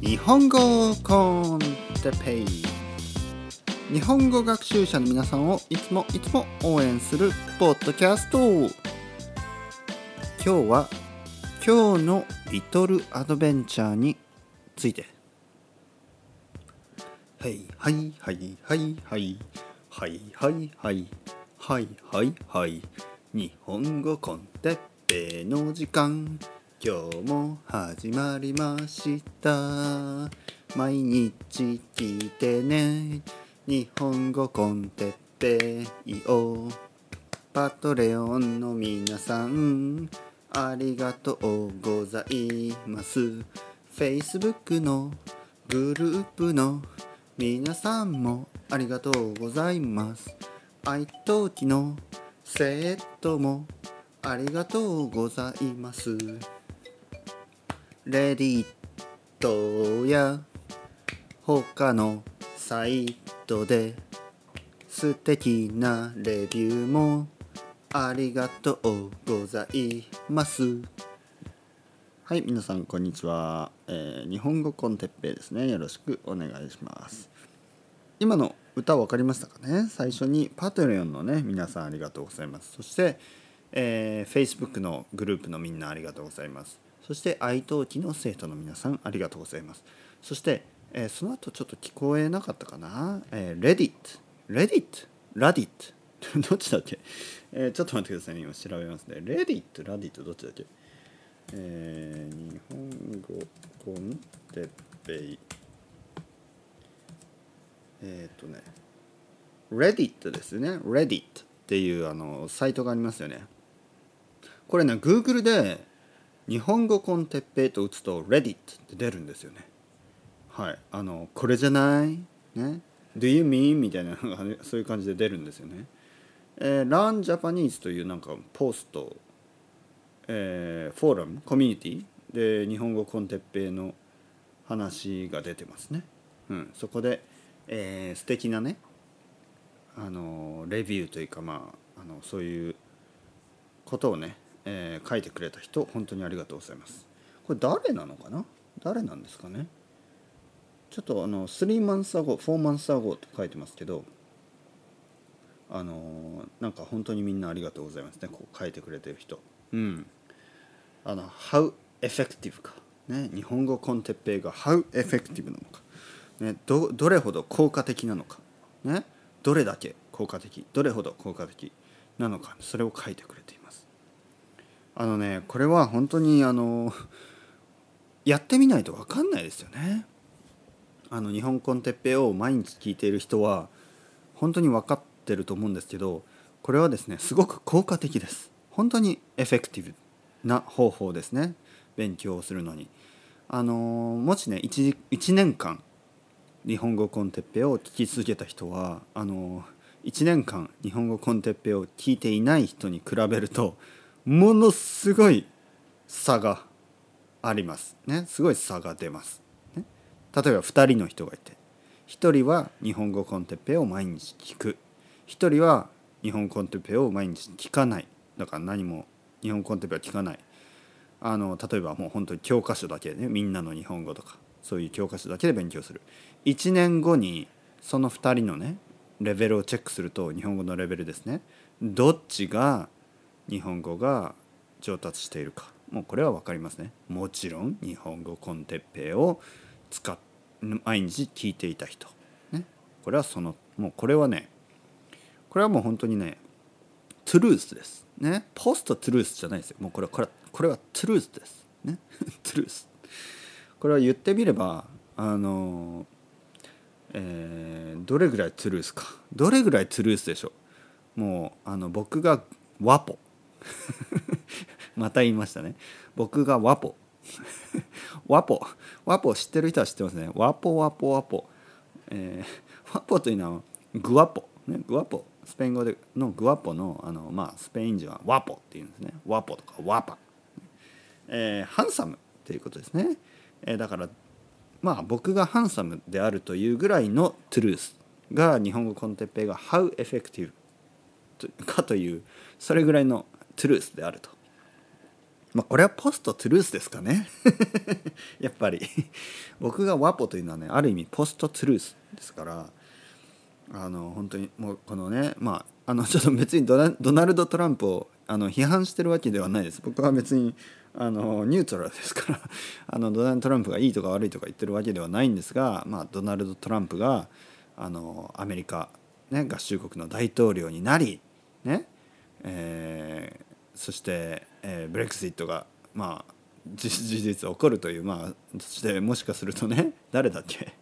日本語コンテペイ。日本語学習者の皆さんをいつもいつも応援するポッドキャスト。今日は今日のリトルアドベンチャーについて。はいはいはいはいはいはいはいはいはいはいはい。日本語コンテッペイの時間。今日も始まりました。毎日聞いてね。日本語コンテッペイを。パトレオンの皆さんありがとうございます。Facebook のグループの皆さんもありがとうございます。愛登記のセットもありがとうございます。レディットや他のサイトで素敵なレビューもありがとうございます。はい皆さんこんにちは、えー日本語コンテッペイですね。よろしくお願いします。今の歌分かりましたかね？最初にパトレオンのね皆さんありがとうございます。そして、えー Facebook のグループのみんなありがとうございます。そして愛登記の生徒の皆さんありがとうございます。そして、えーその後ちょっと聞こえなかったかな、えー、Reddit Reddit Reddit どっちだっけ、えーちょっと待ってくださいね。今調べますね。Reddit Reddit どっちだっけ？えー日本語コンテッペイ。えー、とね。Reddit ですね。Reddit っていうあのサイトがありますよね。これね Google で日本語コンテッペイと打つと Reddit って出るんですよね。はい。あのこれじゃない？ね？Do you mean? みたいなそういう感じで出るんですよね。えー、Learn Japanese というなんかポストえーフォーラム？コミュニティ？で日本語コンテッペイの話が出てますね、うん、そこで、えー素敵なねあのレビューというかまああのそういうことをね、えー書いてくれた人本当にありがとうございます。これ誰なのかな？誰なんですかね？ちょっとあの3 months ago 4 months ago と書いてますけどあのなんか本当にみんなありがとうございますね。こう書いてくれてる人。うん。あの How effective か、ね、日本語コンテッペイが How effective なのか、ね、どどれほど効果的なのか、ね、どれだけ効果的？どれほど効果的？なのか。それを書いてくれています。あのねこれは本当にあのやってみないと分かんないですよね。あの日本語 con テッペイを毎日聞いている人は本当に分かってると思うんですけどこれはですねすごく効果的です。本当に effective な方法ですね。勉強をするのに。あのもしね 1, 1年間日本語 con テッペイを聞き続けた人はあの1年間日本語 con テッペイを聞いていない人に比べるとものすごい差があります。ね。すごい差が出ます、ね、例えば2人の人がいて1人は日本語コンテッペイを毎日聞く。1人は日本コンテッペイを毎日聞かない。だから何も日本コンテッペイは聞かない。あの例えばもう本当に教科書だけでねみんなの日本語とかそういう教科書だけで勉強する。1年後にその2人のねレベルをチェックすると日本語のレベルですね。どっちが日本語が上達しているか。もうこれは分かりますね。もちろん日本語 con テッペイを使っ毎日聞いていた人、ね、これはそのもうこれはねこれはもう本当にね truth です。ね。 post truth じゃないですよ。もうこれこれこれは truth です。ね。truth。これは言ってみればあのえーどれぐらい truth か。どれぐらいトゥルースでしょう。もうあの僕がワポ。また言いましたね。僕がワポ。ワポ。ワポ知ってる人は知ってますね。ワポワポワポ、えーワポというのはグワポ、ね、グワポ。スペイン語でのグワポのあの、まあ、スペイン人はワポっていうんですね。ワポとかワパ、えーハンサムっていうことですね、えーだからまあ僕がハンサムであるというぐらいの truth が日本語 con テッペイが How effective かというそれぐらいの truth であると。まあこれは post truth ですかね。やっぱり。僕が guapo というのはねある意味 post truth ですからあの本当にもうこのねまああのちょっと別にドナルド・トランプをあの批判してるわけではないです。僕は別にあのニュートラルですから あのドナルド・トランプがいいとか悪いとか言ってるわけではないんですが、まあ、ドナルド・トランプがあのアメリカ、ね、合衆国の大統領になり、ねえー、そして、えー、ブレクシットがまあ 事実起こるというまあそしてもしかするとね 誰だっけ？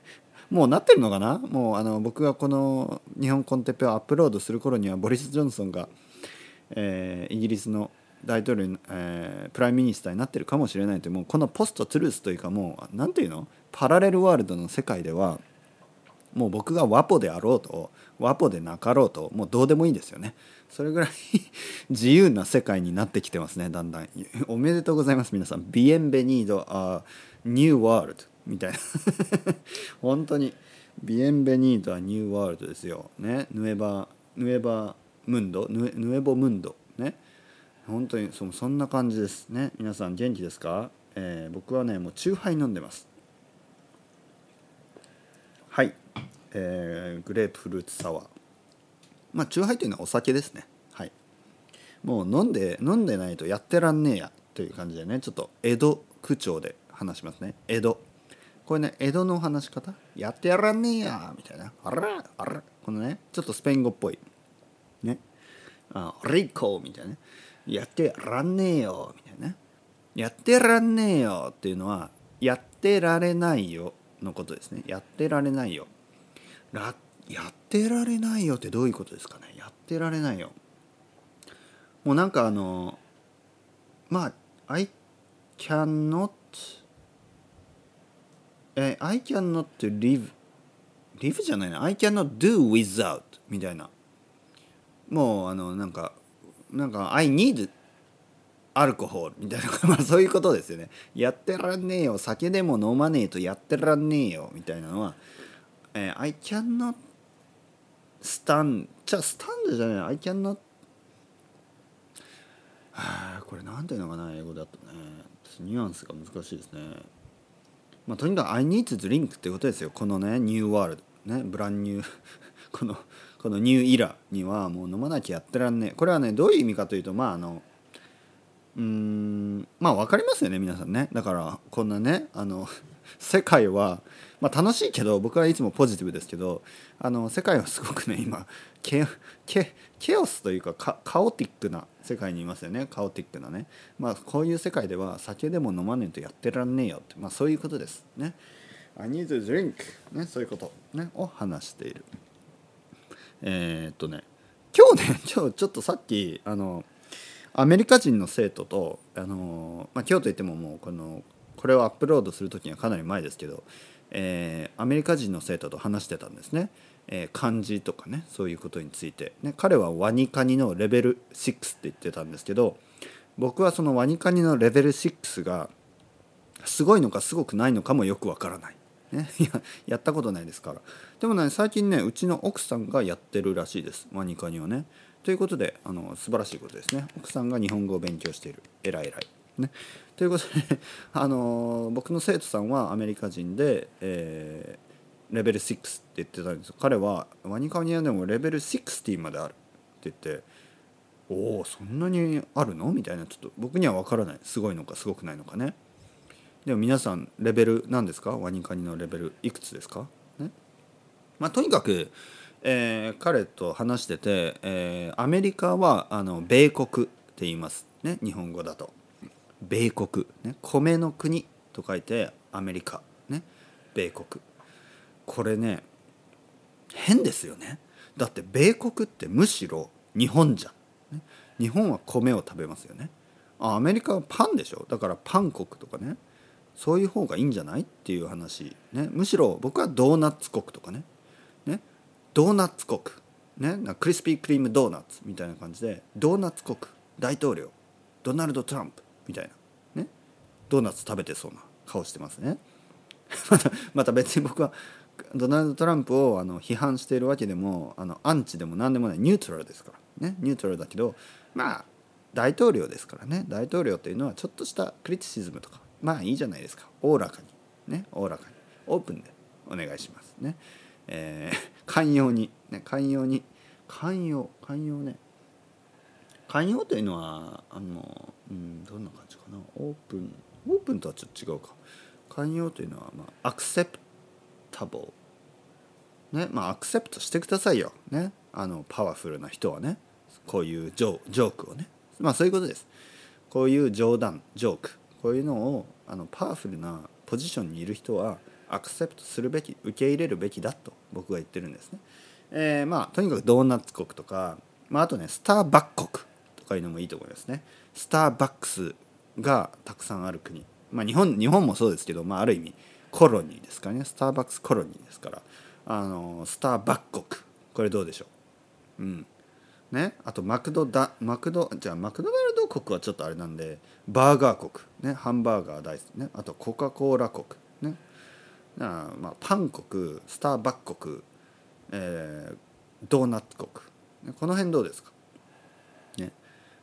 もうなってるのかな？もうあの僕がこの日本コンテッペをアップロードする頃にはボリス・ジョンソンが、えー、イギリスの大統領、えー、 prime minister になってるかもしれないというもうこの post truth というかもう何ていうの？パラレルワールドの世界ではもう僕がワポであろうとワポでなかろうともうどうでもいいんですよね。それぐらい自由な世界になってきてますねだんだん。おめでとうございます皆さん。 Bienvenido a new world みたいな。本当に。 Bienvenido a new world ですよ。ね。 Nuevaヌエバムンドヌエヌエボムンドね。本当にそそんな感じです。ね。皆さん元気ですか、えー、僕はねもうチューハイ飲んでます。はい、えー、グレープフルーツサワーまあチューハイというのはお酒ですね。はい。もう飲んで飲んでないとやってらんねえや。という感じでね。ちょっと江戸区長で話しますね。江戸。これね江戸の話し方？やってやらんねえや。みたいな。あらあら。このねちょっとスペイン語っぽい。ね。あリコみたいなね。やってらんねえよ。みたいなやってらんねえよ。っていうのはやってられないよのことですね。やってられないよ。やってられないよってどういうことですかね？やってられないよ。もうなんかあのまあ I cannot え I cannot live live じゃないな。I cannot do without みたいな。もうあのなんかなんか「I need アルコホール」みたいな。まあそういうことですよね。やってらんねえよ。酒でも飲まねえとやってらんねえよ。みたいなのは「えー、I cannot stand」じゃあスタンドじゃない。I cannot あこれなんていうのかな英語だとね。ニュアンスが難しいですね。まあとにかく「I need to drink」ってことですよ。このねニューワールドねブランニューこのこのニューイラーにはもう飲まなきゃやってらんねえ。これはねどういう意味かというとまああのうんまあ分かりますよね皆さんね。だからこんなねあの 世界は、まあ、楽しいけど僕はいつもポジティブですけどあの世界はすごくね今ケケケオスというかカオティックな世界にいますよね。カオティックなね。まあこういう世界では酒でも飲まねえとやってらんねえよって。まあそういうことです。ね。I need to drink ねそういうこと、ね、を話している。えー、っとね。今日ね今日ちょっとさっきあのアメリカ人の生徒とあの、まあ、今日といってももうこのこれをアップロードする時にはかなり前ですけど、えー、アメリカ人の生徒と話してたんですね、えー、漢字とかねそういうことについて、ね、彼はワニカニのレベル6って言ってたんですけど僕はそのワニカニのレベル6がすごいのかすごくないのかもよくわからない。ね、ややったことないですから。でもね最近ねうちの奥さんがやってるらしいですワニカニをね。ということであの素晴らしいことですね。奥さんが日本語を勉強している。えらいえらい。ね。ということで あの僕の生徒さんはアメリカ人で、えー、レベル6って言ってたんです彼はワニカニはでもレベル60まであるって言っておおそんなにあるの？みたいなちょっと僕には分からない。すごいのかすごくないのかね。でも皆さんレベル何ですか？ワニカニのレベルいくつですか、ね。まあ、とにかく、えー、彼と話してて、えー、アメリカはあの米国って言いますね。日本語だと。米国、ね、米の国と書いてアメリカ、ね、米国。これね変ですよね。だって米国ってむしろ日本じゃん、ね、日本は米を食べますよね。あアメリカはパンでしょ？だからパン国とかね。そういう方がいいんじゃない？っていう話、ね、むしろ僕はドーナツ国とかね。ねドーナツ国、ね、クリスピークリームドーナツみたいな感じでドーナツ国大統領。ドナルド・トランプみたいな、ね、ドーナツ食べてそうな顔してますね。またまた別に僕はドナルド・トランプをあの批判しているわけでもあのアンチでも何でもないニュートラルですから。ね。ニュートラルだけどまあ大統領ですからね。大統領というのはちょっとしたクリティシズムとかまあいいじゃないですか。おおらかに。ね。おおらかに。オープンでお願いします。ね、えー、寛容に、ね、寛容に。寛容寛容ね。寛容というのはあの、うん、どんな感じかな。オープンオープンとはちょっと違うか。寛容というのは、まあ、アクセプタボーねまあアクセプトしてくださいよ。ね。あのパワフルな人はね。こういうジョジョークをね。まあそういうことです。こういう冗談ジョーク。こういうのをあのパワフルなポジションにいる人はアクセプトするべき受け入れるべきだと僕は言ってるんですね。えー、まあとにかくドーナツ国とか、まあ、あとねスターバック国とかいうのもいいと思いますね。スターバックスがたくさんある国、まあ、日本日本もそうですけど、まあ、ある意味コロニーですかね。スターバックスコロニーですから。あのスターバック国。これどうでしょう？うん。ね？あとマクドダマクドじゃあマクドナルド国はちょっとあれなんでバーガー国。ね？ハンバーガー大好き。ね？あとコカ・コーラ国。ね？あまあパン国スターバック国、えー、ドーナツ国この辺どうですか？ね。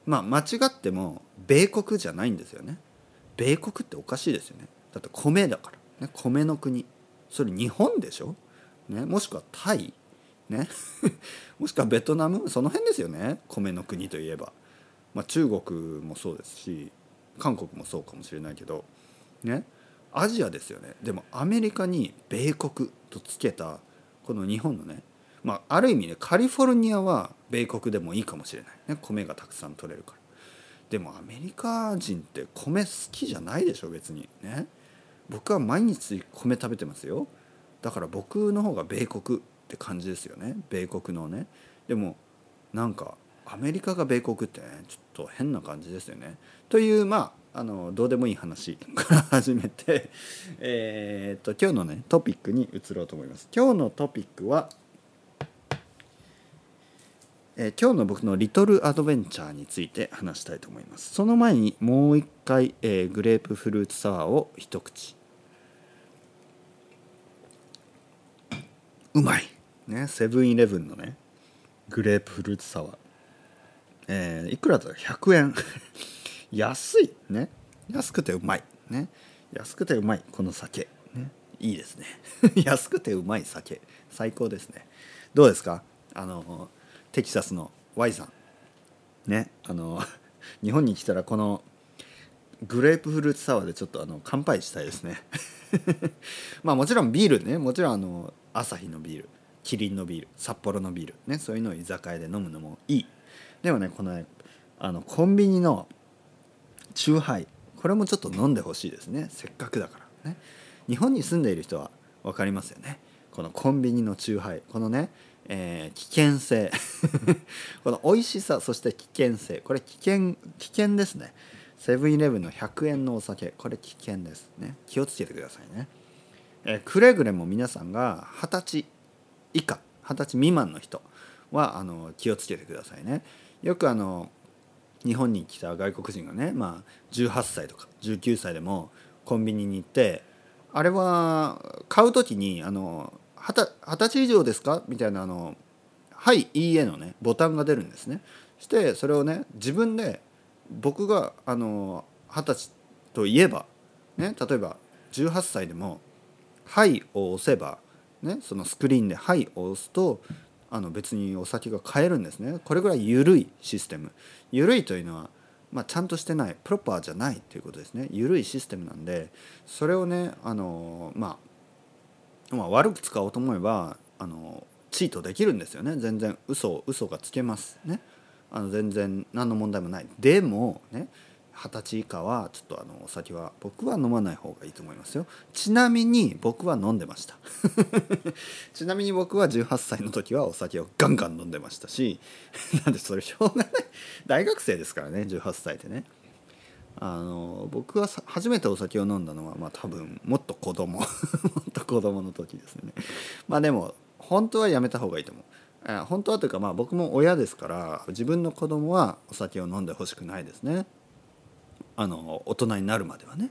まあ間違っても米国じゃないんですよね。米国っておかしいですよね。だって米だから、ね、米の国。それ日本でしょ、ね、もしくはタイ。ね。もしくはベトナム？その辺ですよね。米の国といえば、まあ、中国もそうですし韓国もそうかもしれないけど。ね。アジアですよね。でもアメリカに米国とつけたこの日本のねまあある意味ねカリフォルニアは米国でもいいかもしれない。ね米がたくさん取れるから。でもアメリカ人って米好きじゃないでしょ別に。ね。僕は毎日米食べてますよ。だから僕の方が米国って感じですよね。米国のね。でもなんかアメリカが米国ってねちょっと変な感じですよね。というまああのどうでもいい話 から始めてえっと今日のねトピックに移ろうと思います。今日のトピックはえー、今日の僕のリトルアドベンチャーについて話したいと思います。その前にもう一回、えー、グレープフルーツサワーを一口。うまい。ねセブンイレブンのねグレープフルーツサワー。え、いくらだ？100円安い。ね。安くてうまい。ね。安くてうまい。この酒。ね。いいですね。安くてうまい酒。最高ですね。どうですか？あのテキサスの Y さん。ね。あの日本に来たらこのグレープフルーツサワーでちょっとあの乾杯したいですね。まあもちろんビールね。もちろんあの朝日のビール。キリンのビール。札幌のビール。ね。そういうのを居酒屋で飲むのもいい。でもねこのねあのコンビニのチューハイ。これもちょっと飲んでほしいですね。せっかくだからね。日本に住んでいる人は分かりますよね。このコンビニのチューハイ。このねえー、危険性。この美味しさそして危険性。これ危険危険ですね。セブンイレブンの100円のお酒。これ危険ですね。気をつけてくださいね、えー、くれぐれも皆さんが二十歳以下二十歳未満の人はあの気をつけてくださいね。よくあの日本に来た外国人がね、まあ、18歳とか19歳でもコンビニに行ってあれは買う時にあの二十歳以上ですか？みたいなあの「はいいいえ」のねボタンが出るんですね。してそれをね自分で僕があの二十歳といえばね例えば18歳でも「はい」を押せば、ね、そのスクリーンで「はい」を押すとあの別にお酒が買えるんですね。これぐらい緩いシステム。緩いというのは、まあ、ちゃんとしてないプロパーじゃないということですね。緩いシステムなんでそれをねあのまあまあ、悪く使おうと思えばあのチートできるんですよね。全然嘘嘘がつけますね。あの全然何の問題もない。でもね二十歳以下はちょっとあのお酒は僕は飲まない方がいいと思いますよ。ちなみに僕は飲んでました。ちなみに僕は18歳の時はお酒をガンガン飲んでましたし なんでそれしょうがない。大学生ですからね18歳でね。あの僕は初めてお酒を飲んだのはまあ多分もっと子供 もっと子供の時ですね。まあでも本当はやめた方がいいと思う。本当はというかまあ僕も親ですから自分の子供はお酒を飲んでほしくないですね。あの大人になるまではね。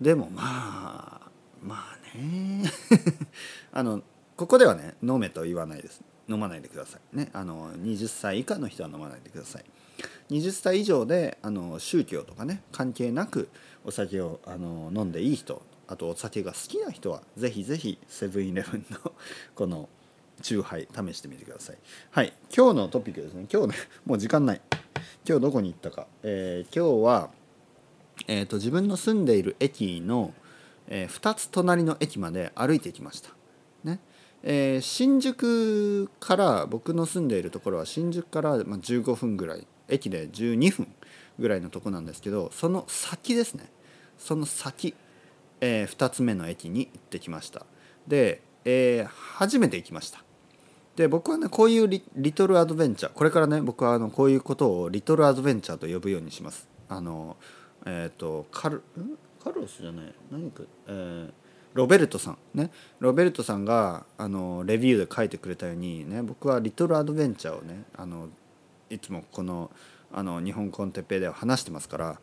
でもまあまあね。あのここではね飲めと言わないです。飲まないでください。ねあの20歳以下の人は飲まないでください。20歳以上であの宗教とかね関係なくお酒をあの飲んでいい人あとお酒が好きな人はぜひぜひセブンイレブンの このチューハイ試してみてください。はい今日のトピックですね。今日ねもう時間ない。今日どこに行ったか、えー、今日は、えーと、自分の住んでいる駅の、えー、2つ隣の駅まで歩いてきました。ね。えー、新宿から僕の住んでいるところは新宿から、まあ、15分ぐらい駅で12分ぐらいのとこなんですけどその先ですね。その先、えー、2つ目の駅に行ってきました。で、えー、初めて行きました。で僕はねこういうリトルアドベンチャーこれからね僕はあのこういうことをリトルアドベンチャーと呼ぶようにします。あのえっ、ー、とカルカルロスじゃない。何かえーロベルトさん。ね。ロベルトさんがあのレビューで書いてくれたようにね僕はリトルアドベンチャーをねあのいつもこのあの日本コンテッペイでは話してますから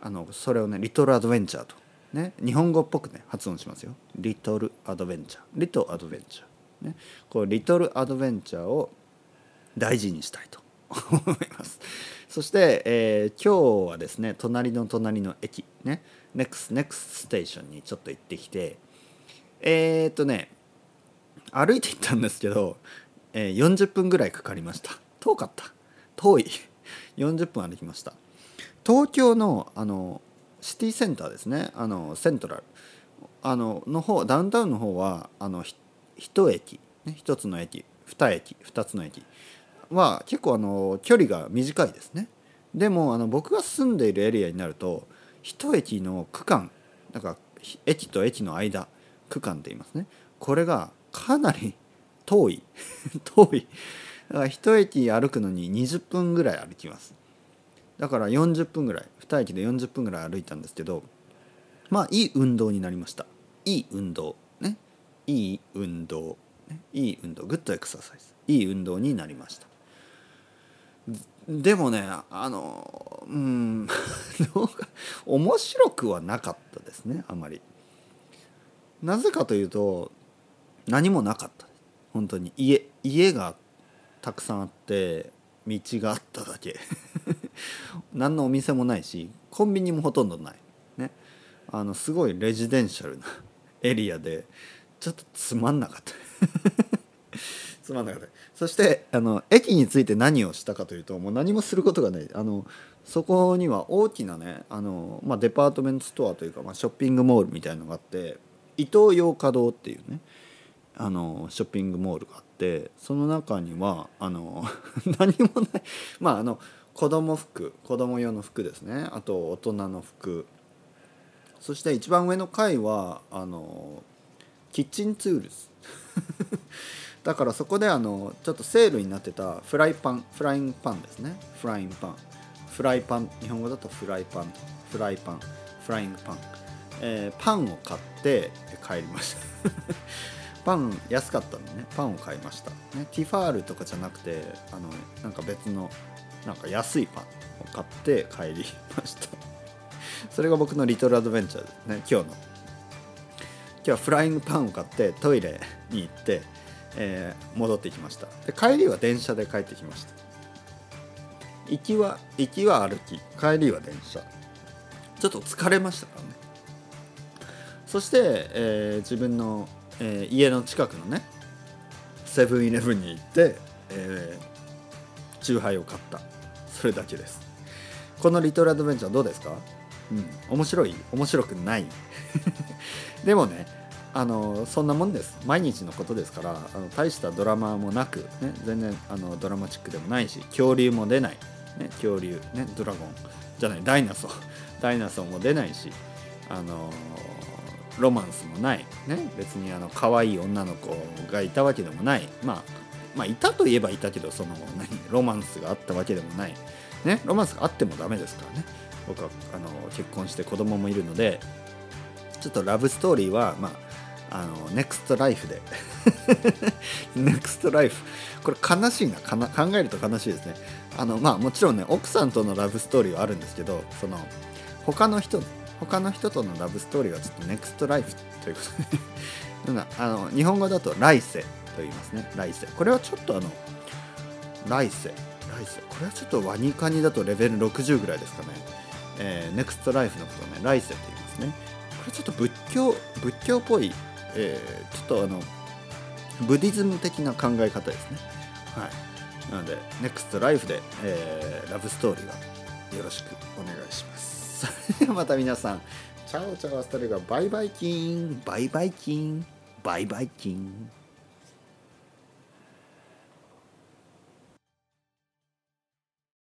あのそれをねリトルアドベンチャーと。ね。日本語っぽくね発音しますよ。リトルアドベンチャー。リトルアドベンチャー。ね。こうリトルアドベンチャーを大事にしたいと思います。そして、えー、今日はですね隣の隣の駅ね NEXT, NEXT ステーションにちょっと行ってきてえー、っとね歩いて行ったんですけど、えー、40分ぐらいかかりました。遠かった。遠い。40分歩きました。東京のあのシティセンターですね。あのセントラル。あのの方ダウンタウンの方はあの1駅、ね、1つの駅2駅2つの駅。は結構あの距離が短いですね。でもあの僕が住んでいるエリアになると1駅の区間なんか駅と駅の間区間って言いますね。これがかなり遠い 遠い。だから1駅歩くのに20分ぐらい歩きます。だから40分ぐらい2駅で40分ぐらい歩いたんですけどまあいい運動になりました。いい運動ね。いい運動、ね、いい運動グッドエクササイズ。いい運動になりました。でもねあのうん 面白くはなかったですねあまり。なぜかというと何もなかった。本当に。家家がたくさんあって道があっただけ。何のお店もないしコンビニもほとんどない。ね。あのすごいレジデンシャルなエリアでちょっとつまんなかった。つまんなかった。そしてあの駅について何をしたかというともう何もすることがない。あのそこには大きなねあの、まあ、デパートメントストアというか、まあ、ショッピングモールみたいのがあって伊東洋華堂っていうねあのショッピングモールがあってその中にはあの 何もない。まああの子供服子供用の服ですね。あと大人の服。そして一番上の階はあのkitchen tools だからそこであのちょっとセールになってたフライパン frying pan ですね。 frying pan。フライパン日本語だとフライパンフライパン frying pan。えー、パンを買って帰りました。パン安かったんでね。パンを買いました、ね、ティファールとかじゃなくてあのなんか別のなんか安いパンを買って帰りました。それが僕のリトルアドベンチャーですね今日の。今日はフライングパンを買ってトイレに行って、えー、戻ってきました。で帰りは電車で帰ってきました。行きは行きは歩き帰りは電車。ちょっと疲れましたからね。そして、えー、自分の、えー、家の近くのねセブンイレブンに行って、えー、チューハイを買った。それだけです。このリトルアドベンチャーどうですか？うん。面白い？面白くない？でもねあのそんなもんです。毎日のことですからあの大したドラマもなく、ね、全然あのドラマチックでもないし恐竜も出ない、ね、恐竜、ね、ドラゴンじゃないダイナソー。ダイナソーも出ないしあのロマンスもない、ね、別にあの可愛い女の子がいたわけでもない、まあ、まあいたといえばいたけどその何ロマンスがあったわけでもない、ね、ロマンスがあってもダメですからね。僕はあの結婚して子供もいるのでちょっとラブストーリーはまああのネクストライフで。ネクストライフ。これ悲しいな。かな考えると悲しいですね。あのまあもちろんね奥さんとのラブストーリーはあるんですけどその他の人他の人とのラブストーリーはちょっとネクストライフということで。あの日本語だと来世と言いますね。来世。これはちょっとあの来世。来世。これはちょっとワニカニだとレベル60ぐらいですかね、えー、ネクストライフのことをね来世って言いますね。これちょっと仏教仏教っぽい、えー、ちょっとあのブディズム的な考え方ですね。はい。なのでネクストライフで、えー、ラブストーリーはよろしくお願いします。それではまた皆さん。チャオチャオアスタレがバイバイキン。バイバイキン。バイバイキン。